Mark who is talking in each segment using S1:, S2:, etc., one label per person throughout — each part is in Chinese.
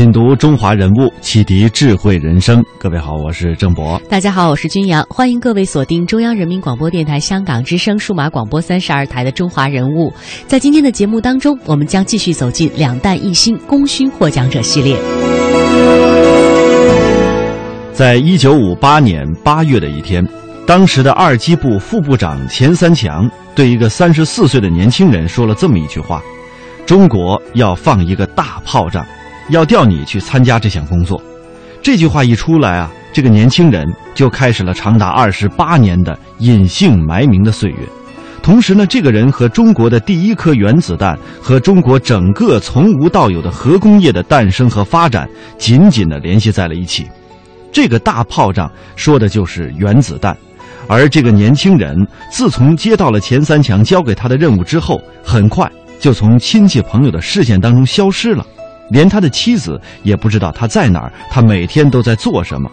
S1: 品读中华人物，启迪智慧人生。各位好，我是郑博。
S2: 大家好，我是君阳。欢迎各位锁定中央人民广播电台香港之声数码广播三十二台的《中华人物》。在今天的节目当中，我们将继续走进两弹一星功勋获奖者系列。
S1: 在一九五八年八月的一天，当时的二机部副部长钱三强对一个三十四岁的年轻人说了这么一句话：“中国要放一个大炮仗。”要调你去参加这项工作，这句话一出来啊，这个年轻人就开始了长达二十八年的隐姓埋名的岁月。同时呢，这个人和中国的第一颗原子弹和中国整个从无到有的核工业的诞生和发展紧紧的联系在了一起。这个大炮仗说的就是原子弹，而这个年轻人自从接到了钱三强交给他的任务之后，很快就从亲戚朋友的视线当中消失了。连他的妻子也不知道他在哪儿，他每天都在做什么。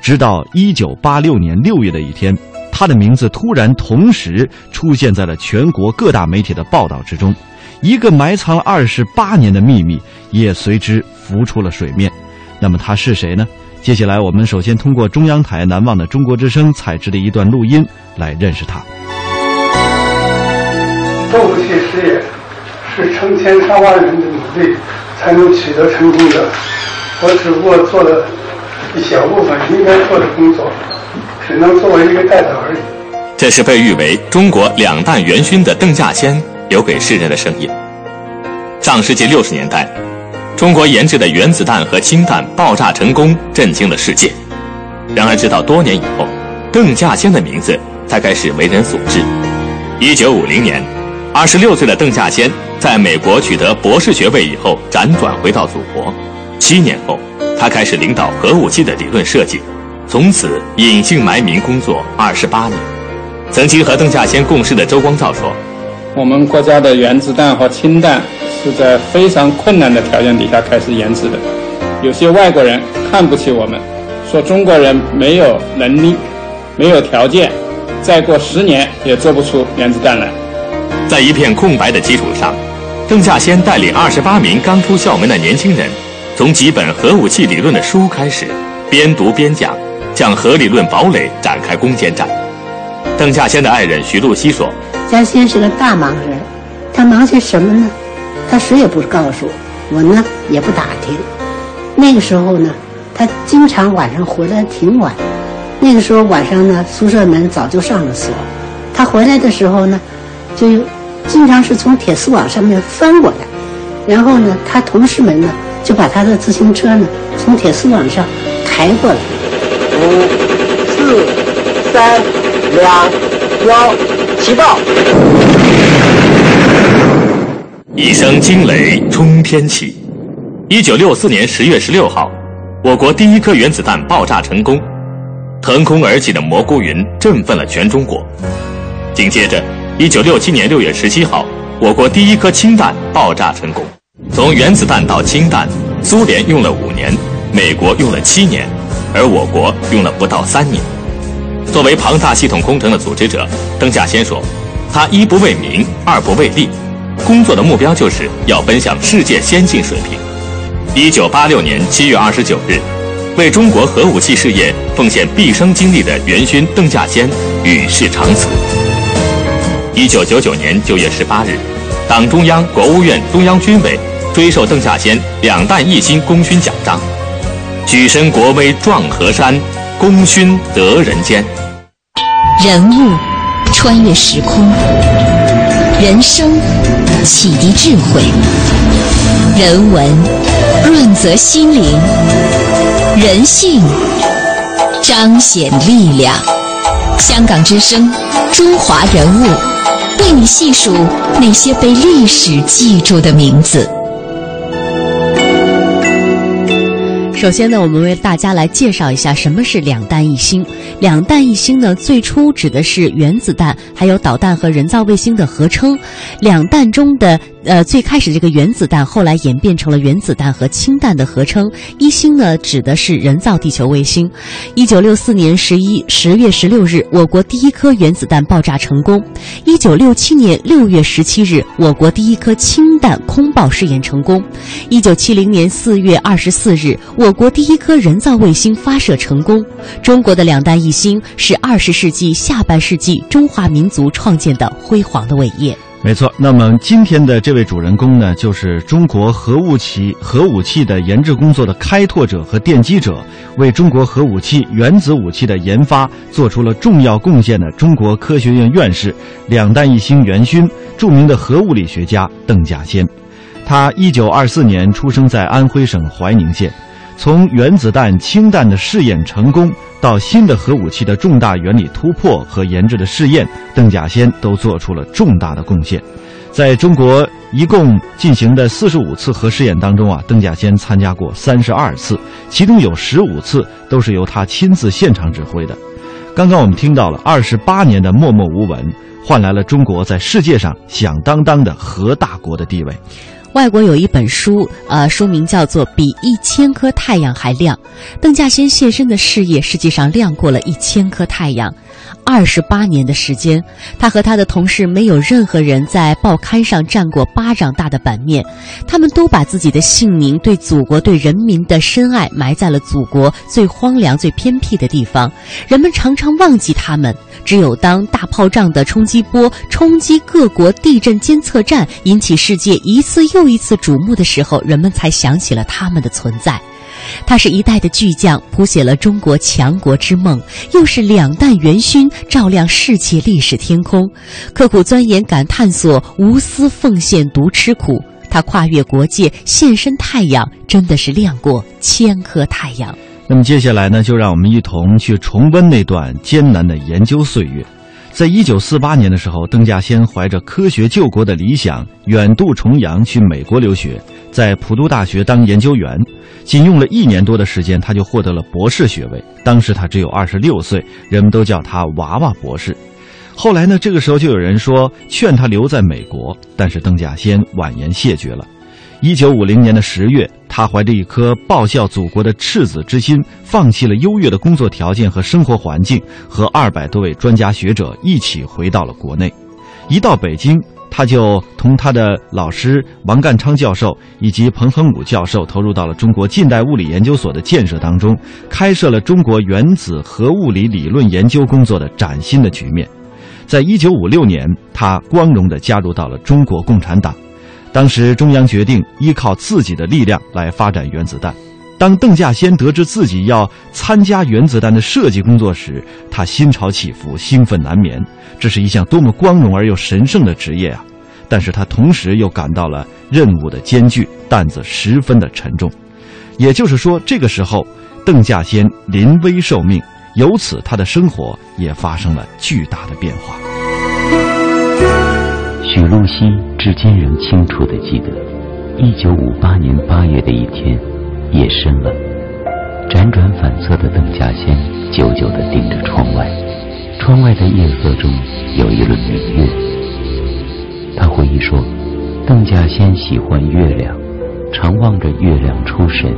S1: 直到一九八六年六月的一天，他的名字突然同时出现在了全国各大媒体的报道之中，一个埋藏了二十八年的秘密也随之浮出了水面。那么他是谁呢？接下来我们首先通过中央台难忘的中国之声采制的一段录音来认识他。
S3: 核武器事业是成千上万人的努力。才能取得成功的。我只不过做了一小部分应该做的工作，只能作为一个代表而已。
S4: 这是被誉为中国两弹元勋的邓稼先留给世人的声音。上世纪六十年代，中国研制的原子弹和氢弹爆炸成功，震惊了世界。然而，直到多年以后，邓稼先的名字才开始为人所知。一九五零年，二十六岁的邓稼先。在美国取得博士学位以后，辗转回到祖国。七年后，他开始领导核武器的理论设计，从此隐姓埋名工作二十八年。曾经和邓稼先共事的周光召说：“
S5: 我们国家的原子弹和氢弹是在非常困难的条件底下开始研制的。有些外国人看不起我们，说中国人没有能力、没有条件，再过十年也做不出原子弹来。
S4: 在一片空白的基础上。”邓稼先带领二十八名刚出校门的年轻人，从几本核武器理论的书开始，边读边讲，向核理论堡垒展开攻坚战。邓稼先的爱人徐露西说：“
S6: 稼先是个大忙人，他忙些什么呢？他谁也不告诉我，我呢也不打听。那个时候呢，他经常晚上回来挺晚。那个时候晚上呢，宿舍门早就上了锁。他回来的时候呢，就。”经常是从铁丝网上面翻过来，然后呢，他同事们呢就把他的自行车呢从铁丝网上抬过来。
S7: 五、四、三、两、幺，起爆！
S4: 一声惊雷冲天起。一九六四年十月十六号，我国第一颗原子弹爆炸成功，腾空而起的蘑菇云振奋了全中国。紧接着。一九六七年六月十七号，我国第一颗氢弹爆炸成功。从原子弹到氢弹，苏联用了五年，美国用了七年，而我国用了不到三年。作为庞大系统工程的组织者，邓稼先说：“他一不为名，二不为利，工作的目标就是要奔向世界先进水平。”一九八六年七月二十九日，为中国核武器事业奉献毕生精力的元勋邓稼先与世长辞。一九九九年九月十八日，党中央、国务院、中央军委追授邓稼先两弹一星功勋奖章，举身国威壮河山，功勋得人间。
S8: 人物穿越时空，人生启迪智慧，人文润泽心灵，人性彰显力量。香港之声，中华人物。为你细数那些被历史记住的名字。
S2: 首先呢，我们为大家来介绍一下什么是两弹一星。两弹一星呢，最初指的是原子弹还有导弹和人造卫星的合称。两弹中的呃，最开始这个原子弹，后来演变成了原子弹和氢弹的合称。一星呢，指的是人造地球卫星。一九六四年十一十月十六日，我国第一颗原子弹爆炸成功。一九六七年六月十七日，我国第一颗氢弹空爆试验成功。一九七零年四月二十四日，我国第一颗人造卫星发射成功。中国的两弹一星是二十世纪下半世纪中华民族创建的辉煌的伟业。
S1: 没错，那么今天的这位主人公呢，就是中国核武器核武器的研制工作的开拓者和奠基者，为中国核武器、原子武器的研发做出了重要贡献的中国科学院院士、两弹一星元勋、著名的核物理学家邓稼先。他一九二四年出生在安徽省怀宁县。从原子弹、氢弹的试验成功，到新的核武器的重大原理突破和研制的试验，邓稼先都做出了重大的贡献。在中国一共进行的四十五次核试验当中啊，邓稼先参加过三十二次，其中有十五次都是由他亲自现场指挥的。刚刚我们听到了二十八年的默默无闻，换来了中国在世界上响当当的核大国的地位。
S2: 外国有一本书，呃，书名叫做《比一千颗太阳还亮》。邓稼先现身的事业，实际上亮过了一千颗太阳。二十八年的时间，他和他的同事没有任何人在报刊上占过巴掌大的版面。他们都把自己的姓名、对祖国、对人民的深爱埋在了祖国最荒凉、最偏僻的地方。人们常常忘记他们，只有当大炮仗的冲击波冲击各国地震监测站，引起世界一次又一次瞩目的时候，人们才想起了他们的存在。他是一代的巨匠，谱写了中国强国之梦；又是两弹元勋，照亮世界历史天空。刻苦钻研，敢探索，无私奉献，独吃苦。他跨越国界，现身太阳，真的是亮过千颗太阳。
S1: 那么接下来呢，就让我们一同去重温那段艰难的研究岁月。在一九四八年的时候，邓稼先怀着科学救国的理想，远渡重洋去美国留学，在普渡大学当研究员。仅用了一年多的时间，他就获得了博士学位。当时他只有二十六岁，人们都叫他“娃娃博士”。后来呢，这个时候就有人说劝他留在美国，但是邓稼先婉言谢绝了。一九五零年的十月，他怀着一颗报效祖国的赤子之心，放弃了优越的工作条件和生活环境，和二百多位专家学者一起回到了国内。一到北京。他就同他的老师王淦昌教授以及彭恒武教授投入到了中国近代物理研究所的建设当中，开设了中国原子核物理理论研究工作的崭新的局面。在一九五六年，他光荣地加入到了中国共产党。当时中央决定依靠自己的力量来发展原子弹。当邓稼先得知自己要参加原子弹的设计工作时，他心潮起伏，兴奋难眠。这是一项多么光荣而又神圣的职业啊！但是他同时又感到了任务的艰巨，担子十分的沉重。也就是说，这个时候，邓稼先临危受命，由此他的生活也发生了巨大的变化。
S9: 许露西至今仍清楚地记得，一九五八年八月的一天。夜深了，辗转反侧的邓稼先久久地盯着窗外，窗外的夜色中有一轮明月。他回忆说，邓稼先喜欢月亮，常望着月亮出神。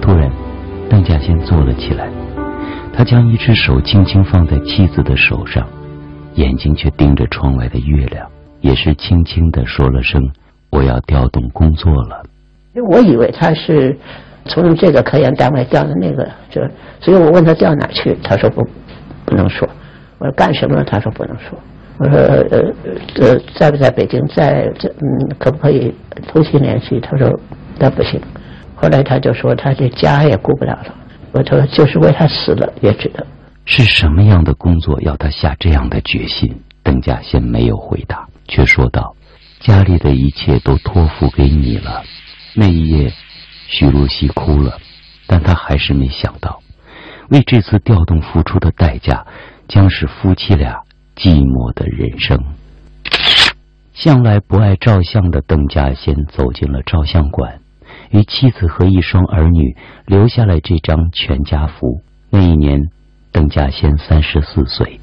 S9: 突然，邓稼先坐了起来，他将一只手轻轻放在妻子的手上，眼睛却盯着窗外的月亮，也是轻轻地说了声：“我要调动工作了。”
S6: 我以为他是。从这个科研单位调到那个，就所以我问他调哪去，他说不不能说。我说干什么？他说不能说。我说呃呃在不在北京？在这嗯可不可以通信联系？他说那不行。后来他就说他这家也顾不了了。我说就是为他死了也值得。
S9: 是什么样的工作要他下这样的决心？邓稼先没有回答，却说道：“家里的一切都托付给你了。”那一夜。徐露西哭了，但她还是没想到，为这次调动付出的代价，将是夫妻俩寂寞的人生。向来不爱照相的邓稼先走进了照相馆，与妻子和一双儿女留下了这张全家福。那一年，邓稼先三十四岁。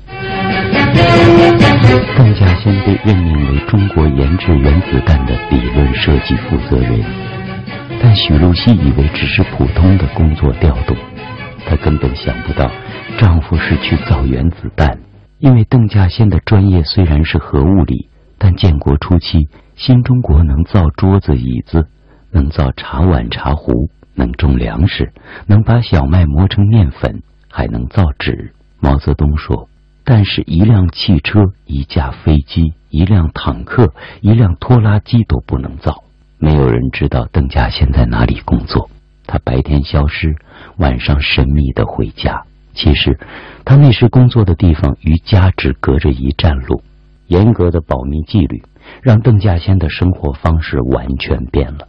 S9: 邓稼先被任命为中国研制原子弹的理论设计负责人，但许露西以为只是普通的工作调动，她根本想不到丈夫是去造原子弹。因为邓稼先的专业虽然是核物理，但建国初期，新中国能造桌子椅子，能造茶碗茶壶，能种粮食，能把小麦磨成面粉，还能造纸。毛泽东说。但是，一辆汽车、一架飞机、一辆坦克、一辆拖拉机都不能造。没有人知道邓稼先在哪里工作。他白天消失，晚上神秘的回家。其实，他那时工作的地方与家只隔着一站路。严格的保密纪律让邓稼先的生活方式完全变了。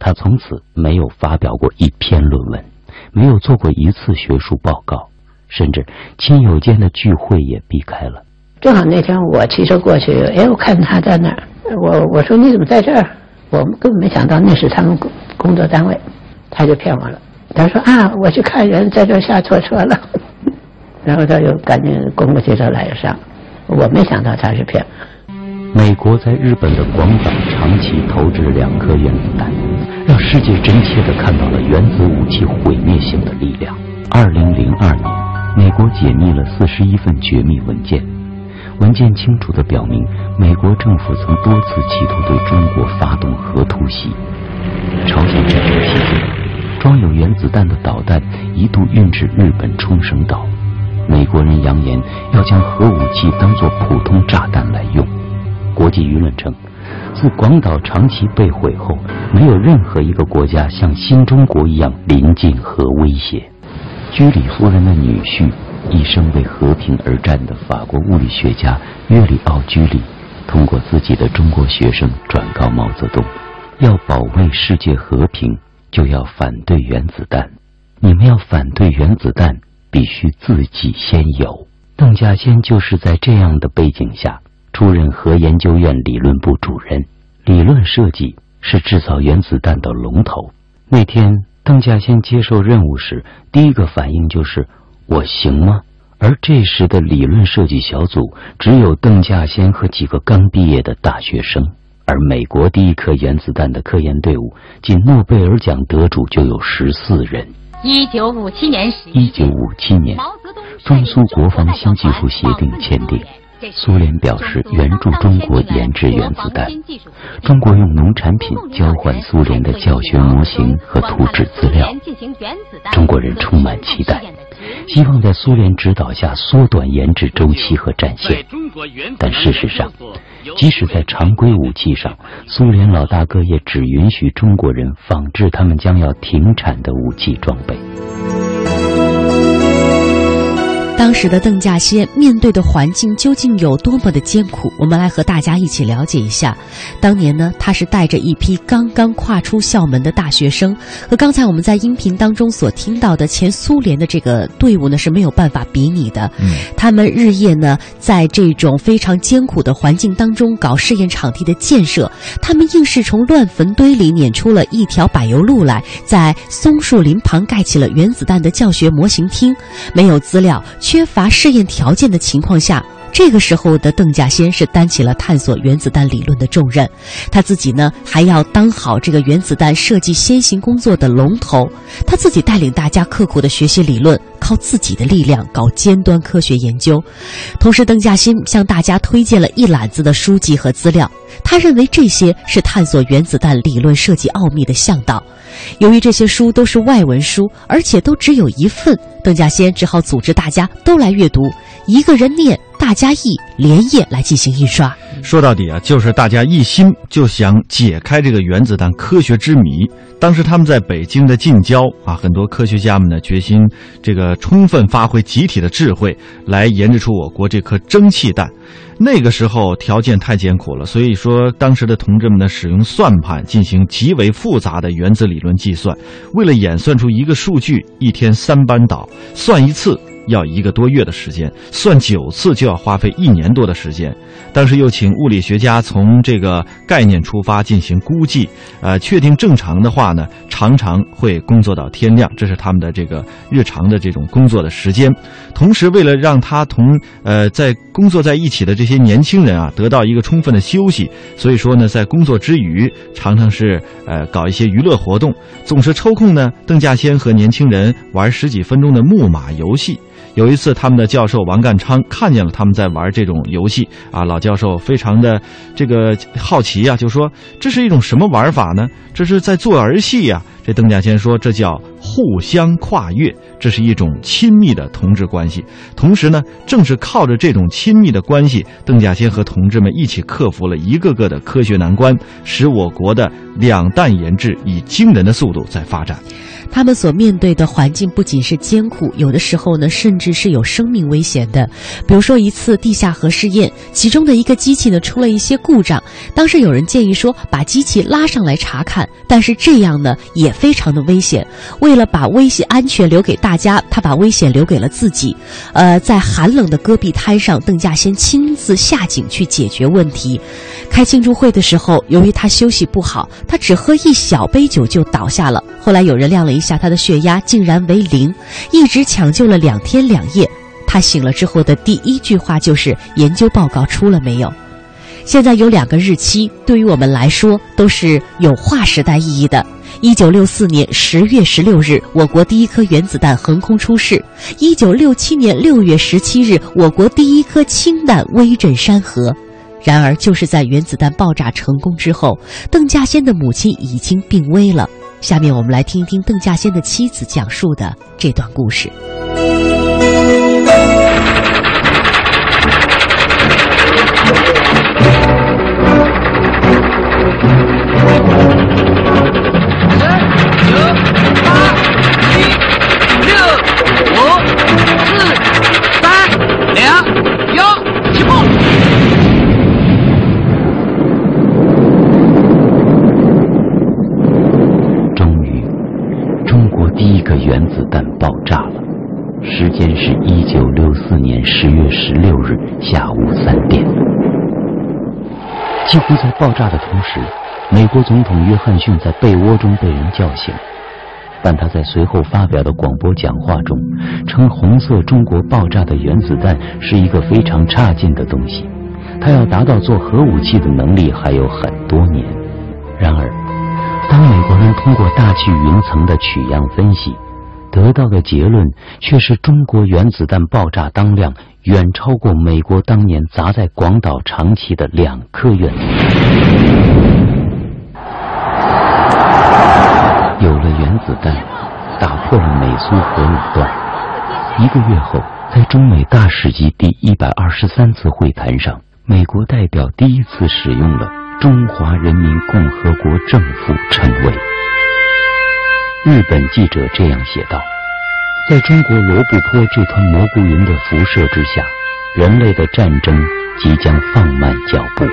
S9: 他从此没有发表过一篇论文，没有做过一次学术报告。甚至亲友间的聚会也避开了。
S6: 正好那天我骑车过去，哎，我看他在那儿，我我说你怎么在这儿？我们根本没想到那是他们工工作单位，他就骗我了。他说啊，我去看人，在这儿下错车了。然后他就赶紧公共汽车来上，我没想到他是骗。
S9: 美国在日本的广岛长期投掷两颗原子弹，让世界真切地看到了原子武器毁灭性的力量。二零零二年，美国解密了四十一份绝密文件，文件清楚地表明，美国政府曾多次企图对中国发动核突袭。朝鲜战争期间，装有原子弹的导弹一度运至日本冲绳岛，美国人扬言要将核武器当作普通炸弹来用。国际舆论称，自广岛长期被毁后，没有任何一个国家像新中国一样临近核威胁。居里夫人的女婿，一生为和平而战的法国物理学家约里奥·居里，通过自己的中国学生转告毛泽东：要保卫世界和平，就要反对原子弹。你们要反对原子弹，必须自己先有。邓稼先就是在这样的背景下出任核研究院理论部主任，理论设计是制造原子弹的龙头。那天。邓稼先接受任务时，第一个反应就是“我行吗？”而这时的理论设计小组只有邓稼先和几个刚毕业的大学生，而美国第一颗原子弹的科研队伍，仅诺贝尔奖得主就有十四人。
S8: 一九五七年十
S9: 一九五七年，中苏国防新技术协定签订。苏联表示援助中国研制原子弹，中国用农产品交换苏联的教学模型和图纸资料。中国人充满期待，希望在苏联指导下缩短研制周期和战线。但事实上，即使在常规武器上，苏联老大哥也只允许中国人仿制他们将要停产的武器装备。
S2: 当时的邓稼先面对的环境究竟有多么的艰苦？我们来和大家一起了解一下。当年呢，他是带着一批刚刚跨出校门的大学生，和刚才我们在音频当中所听到的前苏联的这个队伍呢是没有办法比拟的。嗯，他们日夜呢在这种非常艰苦的环境当中搞试验场地的建设，他们硬是从乱坟堆里撵出了一条柏油路来，在松树林旁盖起了原子弹的教学模型厅。没有资料。缺乏试验条件的情况下，这个时候的邓稼先是担起了探索原子弹理论的重任，他自己呢还要当好这个原子弹设计先行工作的龙头，他自己带领大家刻苦的学习理论，靠自己的力量搞尖端科学研究，同时邓稼先向大家推荐了一揽子的书籍和资料，他认为这些是探索原子弹理论设计奥秘的向导。由于这些书都是外文书，而且都只有一份，邓稼先只好组织大家都来阅读，一个人念，大家译，连夜来进行印刷。
S1: 说到底啊，就是大家一心就想解开这个原子弹科学之谜。当时他们在北京的近郊啊，很多科学家们呢决心这个充分发挥集体的智慧，来研制出我国这颗蒸汽弹。那个时候条件太艰苦了，所以说当时的同志们呢，使用算盘进行极为复杂的原子理论计算。为了演算出一个数据，一天三班倒，算一次要一个多月的时间，算九次就要花费一年多的时间。当时又请物理学家从这个概念出发进行估计，呃，确定正常的话呢，常常会工作到天亮，这是他们的这个日常的这种工作的时间。同时，为了让他同呃在工作在一起的这些年轻人啊得到一个充分的休息，所以说呢，在工作之余，常常是呃搞一些娱乐活动，总是抽空呢，邓稼先和年轻人玩十几分钟的木马游戏。有一次，他们的教授王干昌看见了他们在玩这种游戏啊，老教授非常的这个好奇啊，就说这是一种什么玩法呢？这是在做儿戏呀。这邓稼先说，这叫互相跨越，这是一种亲密的同志关系。同时呢，正是靠着这种亲密的关系，邓稼先和同志们一起克服了一个个的科学难关，使我国的两弹研制以惊人的速度在发展。
S2: 他们所面对的环境不仅是艰苦，有的时候呢，甚至是有生命危险的。比如说一次地下核试验，其中的一个机器呢出了一些故障。当时有人建议说，把机器拉上来查看，但是这样呢也非常的危险。为了把危险安全留给大家，他把危险留给了自己。呃，在寒冷的戈壁滩上，邓稼先亲自下井去解决问题。开庆祝会的时候，由于他休息不好，他只喝一小杯酒就倒下了。后来有人量了一下他的血压，竟然为零，一直抢救了两天两夜。他醒了之后的第一句话就是：“研究报告出了没有？”现在有两个日期，对于我们来说都是有划时代意义的。一九六四年十月十六日，我国第一颗原子弹横空出世；一九六七年六月十七日，我国第一颗氢弹威震山河。然而，就是在原子弹爆炸成功之后，邓稼先的母亲已经病危了。下面我们来听一听邓稼先的妻子讲述的这段故事。
S9: 原子弹爆炸了，时间是一九六四年十月十六日下午三点。几乎在爆炸的同时，美国总统约翰逊在被窝中被人叫醒，但他在随后发表的广播讲话中称：“红色中国爆炸的原子弹是一个非常差劲的东西，他要达到做核武器的能力还有很多年。”然而，当美国人通过大气云层的取样分析，得到的结论却是中国原子弹爆炸当量远超过美国当年砸在广岛、长崎的两颗原子弹有了原子弹，打破了美苏核垄断。一个月后，在中美大使级第一百二十三次会谈上，美国代表第一次使用了“中华人民共和国政府”称谓。日本记者这样写道：“在中国罗布泊这团蘑菇云的辐射之下，人类的战争即将放慢脚步。”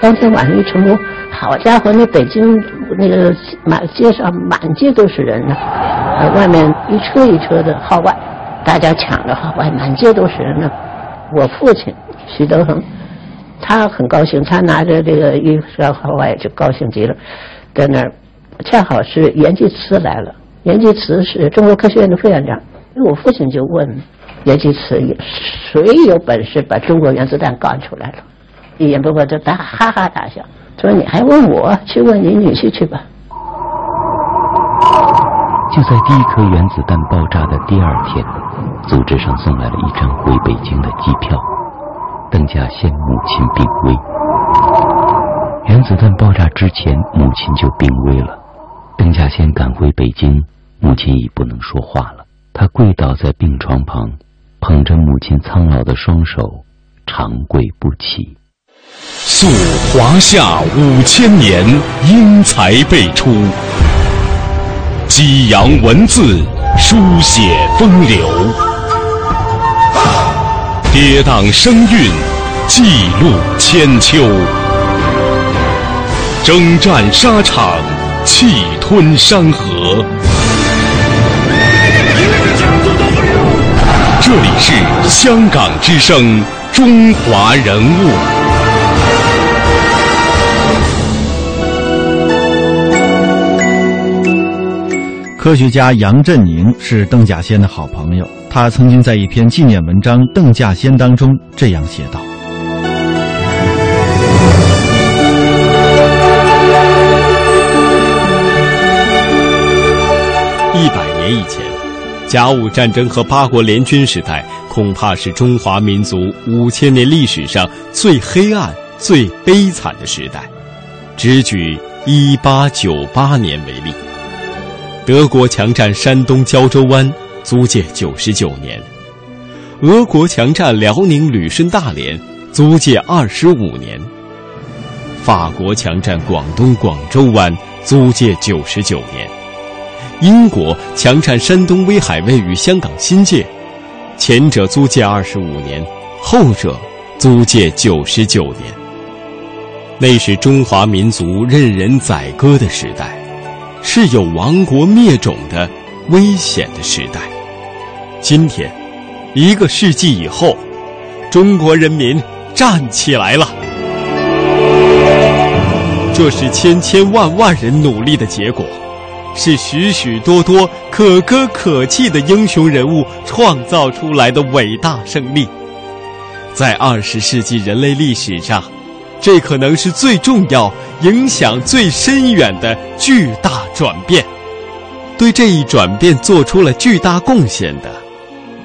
S6: 当天晚上一成功，好家伙，那北京那个满街上满街都是人呢，外面一车一车的号外，大家抢着号外，满街都是人呢。我父亲徐德恒。他很高兴，他拿着这个一双号外就高兴极了，在那儿，恰好是阎继慈来了。阎继慈是中国科学院的副院长。我父亲就问阎继慈：“谁有本事把中国原子弹搞出来了？”阎伯伯就大哈哈大笑，说：“你还问我？去问你女婿去吧。”
S9: 就在第一颗原子弹爆炸的第二天，组织上送来了一张回北京的机票。邓稼先母亲病危，原子弹爆炸之前，母亲就病危了。邓稼先赶回北京，母亲已不能说话了。他跪倒在病床旁，捧着母亲苍老的双手，长跪不起。
S10: 溯华夏五千年，英才辈出；激扬文字，书写风流。跌宕声韵，记录千秋；征战沙场，气吞山河。这里是香港之声，中华人物。
S1: 科学家杨振宁是邓稼先的好朋友，他曾经在一篇纪念文章《邓稼先》当中这样写道：“
S11: 一百年以前，甲午战争和八国联军时代，恐怕是中华民族五千年历史上最黑暗、最悲惨的时代。只举一八九八年为例。”德国强占山东胶州湾，租界九十九年；俄国强占辽宁旅顺大连，租界二十五年；法国强占广东广州湾，租界九十九年；英国强占山东威海卫与香港新界，前者租界二十五年，后者租界九十九年。那是中华民族任人宰割的时代。是有亡国灭种的危险的时代。今天，一个世纪以后，中国人民站起来了。这是千千万万人努力的结果，是许许多多可歌可泣的英雄人物创造出来的伟大胜利。在二十世纪人类历史上。这可能是最重要、影响最深远的巨大转变。对这一转变做出了巨大贡献的，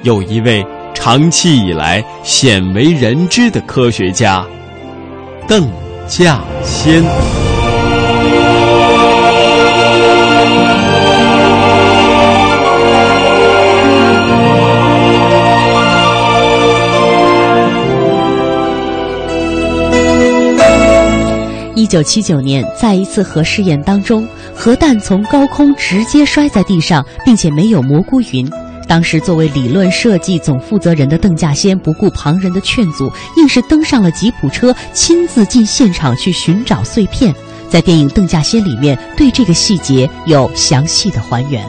S11: 有一位长期以来鲜为人知的科学家——邓稼先。
S2: 九七九年，在一次核试验当中，核弹从高空直接摔在地上，并且没有蘑菇云。当时作为理论设计总负责人的邓稼先不顾旁人的劝阻，硬是登上了吉普车，亲自进现场去寻找碎片。在电影《邓稼先》里面，对这个细节有详细的还原。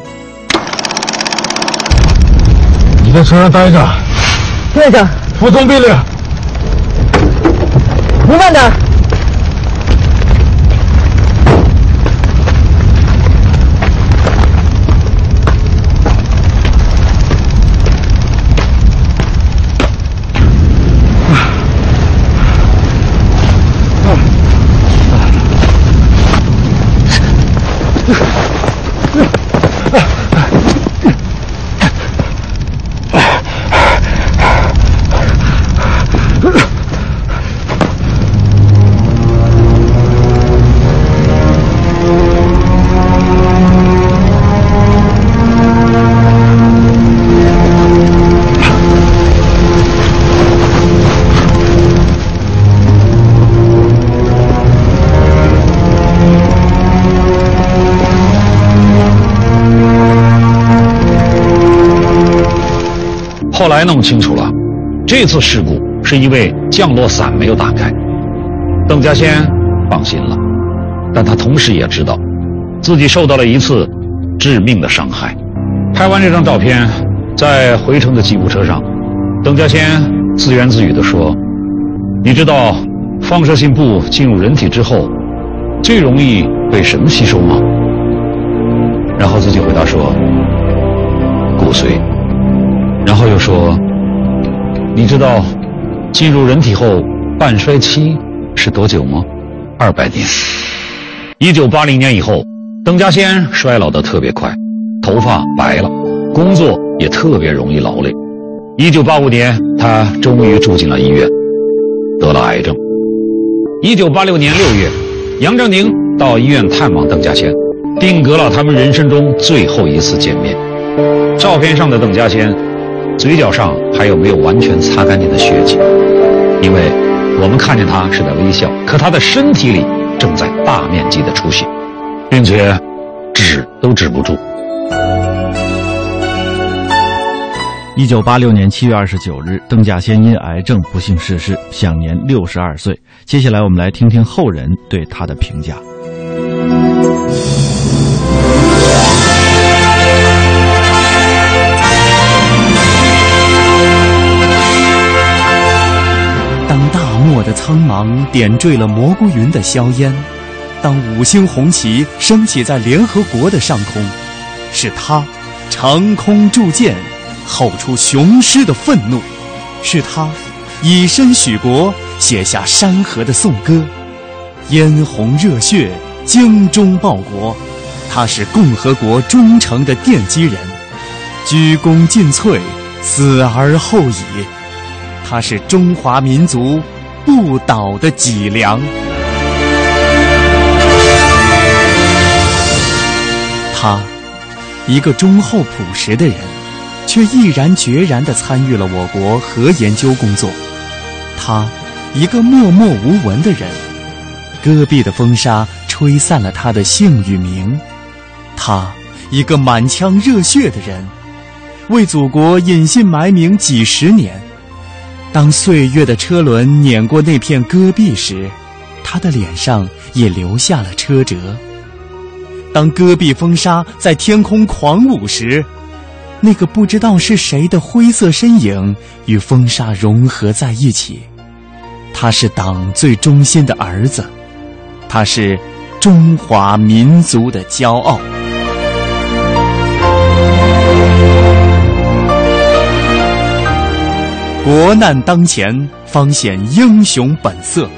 S12: 你在车上待着，
S13: 队长，
S12: 服从命令，
S13: 不慢点。
S12: 来弄清楚了，这次事故是因为降落伞没有打开。邓稼先放心了，但他同时也知道，自己受到了一次致命的伤害。拍完这张照片，在回程的吉普车上，邓稼先自言自语地说：“你知道，放射性布进入人体之后，最容易被什么吸收吗？”然后自己回答说：“骨髓。”然后又说：“你知道进入人体后半衰期是多久吗？二百年。一九八零年以后，邓稼先衰老的特别快，头发白了，工作也特别容易劳累。一九八五年，他终于住进了医院，得了癌症。一九八六年六月，杨振宁到医院探望邓稼先，定格了他们人生中最后一次见面。照片上的邓稼先。”嘴角上还有没有完全擦干净的血迹？因为我们看见他是在微笑，可他的身体里正在大面积的出血，并且止都止不住。
S1: 一九八六年七月二十九日，邓稼先因癌症不幸逝世，享年六十二岁。接下来，我们来听听后人对他的评价。
S14: 漠的苍茫点缀了蘑菇云的硝烟。当五星红旗升起在联合国的上空，是他长空铸剑，吼出雄狮的愤怒；是他以身许国，写下山河的颂歌。嫣红热血，精忠报国。他是共和国忠诚的奠基人，鞠躬尽瘁，死而后已。他是中华民族不倒的脊梁。他，一个忠厚朴实的人，却毅然决然地参与了我国核研究工作。他，一个默默无闻的人，戈壁的风沙吹散了他的姓与名。他，一个满腔热血的人，为祖国隐姓埋名几十年。当岁月的车轮碾过那片戈壁时，他的脸上也留下了车辙。当戈壁风沙在天空狂舞时，那个不知道是谁的灰色身影与风沙融合在一起。他是党最忠心的儿子，他是中华民族的骄傲。国难当前，方显英雄本色。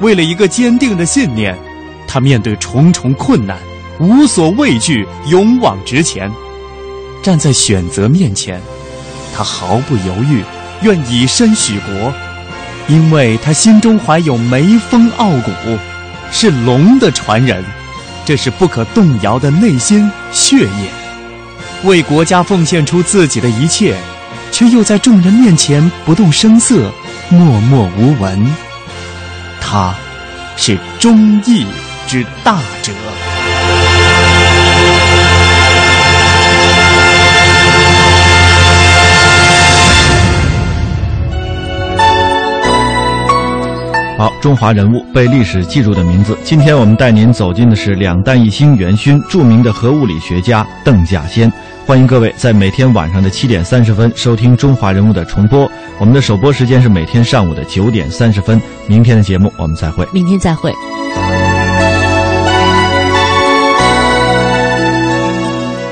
S14: 为了一个坚定的信念，他面对重重困难，无所畏惧，勇往直前。站在选择面前，他毫不犹豫，愿以身许国，因为他心中怀有梅峰傲骨，是龙的传人，这是不可动摇的内心血液，为国家奉献出自己的一切。却又在众人面前不动声色，默默无闻。他，是忠义之大者。
S1: 好，中华人物被历史记住的名字。今天我们带您走进的是两弹一星元勋，著名的核物理学家邓稼先。欢迎各位在每天晚上的七点三十分收听《中华人物》的重播。我们的首播时间是每天上午的九点三十分。明天的节目我们再会。
S2: 明天再会。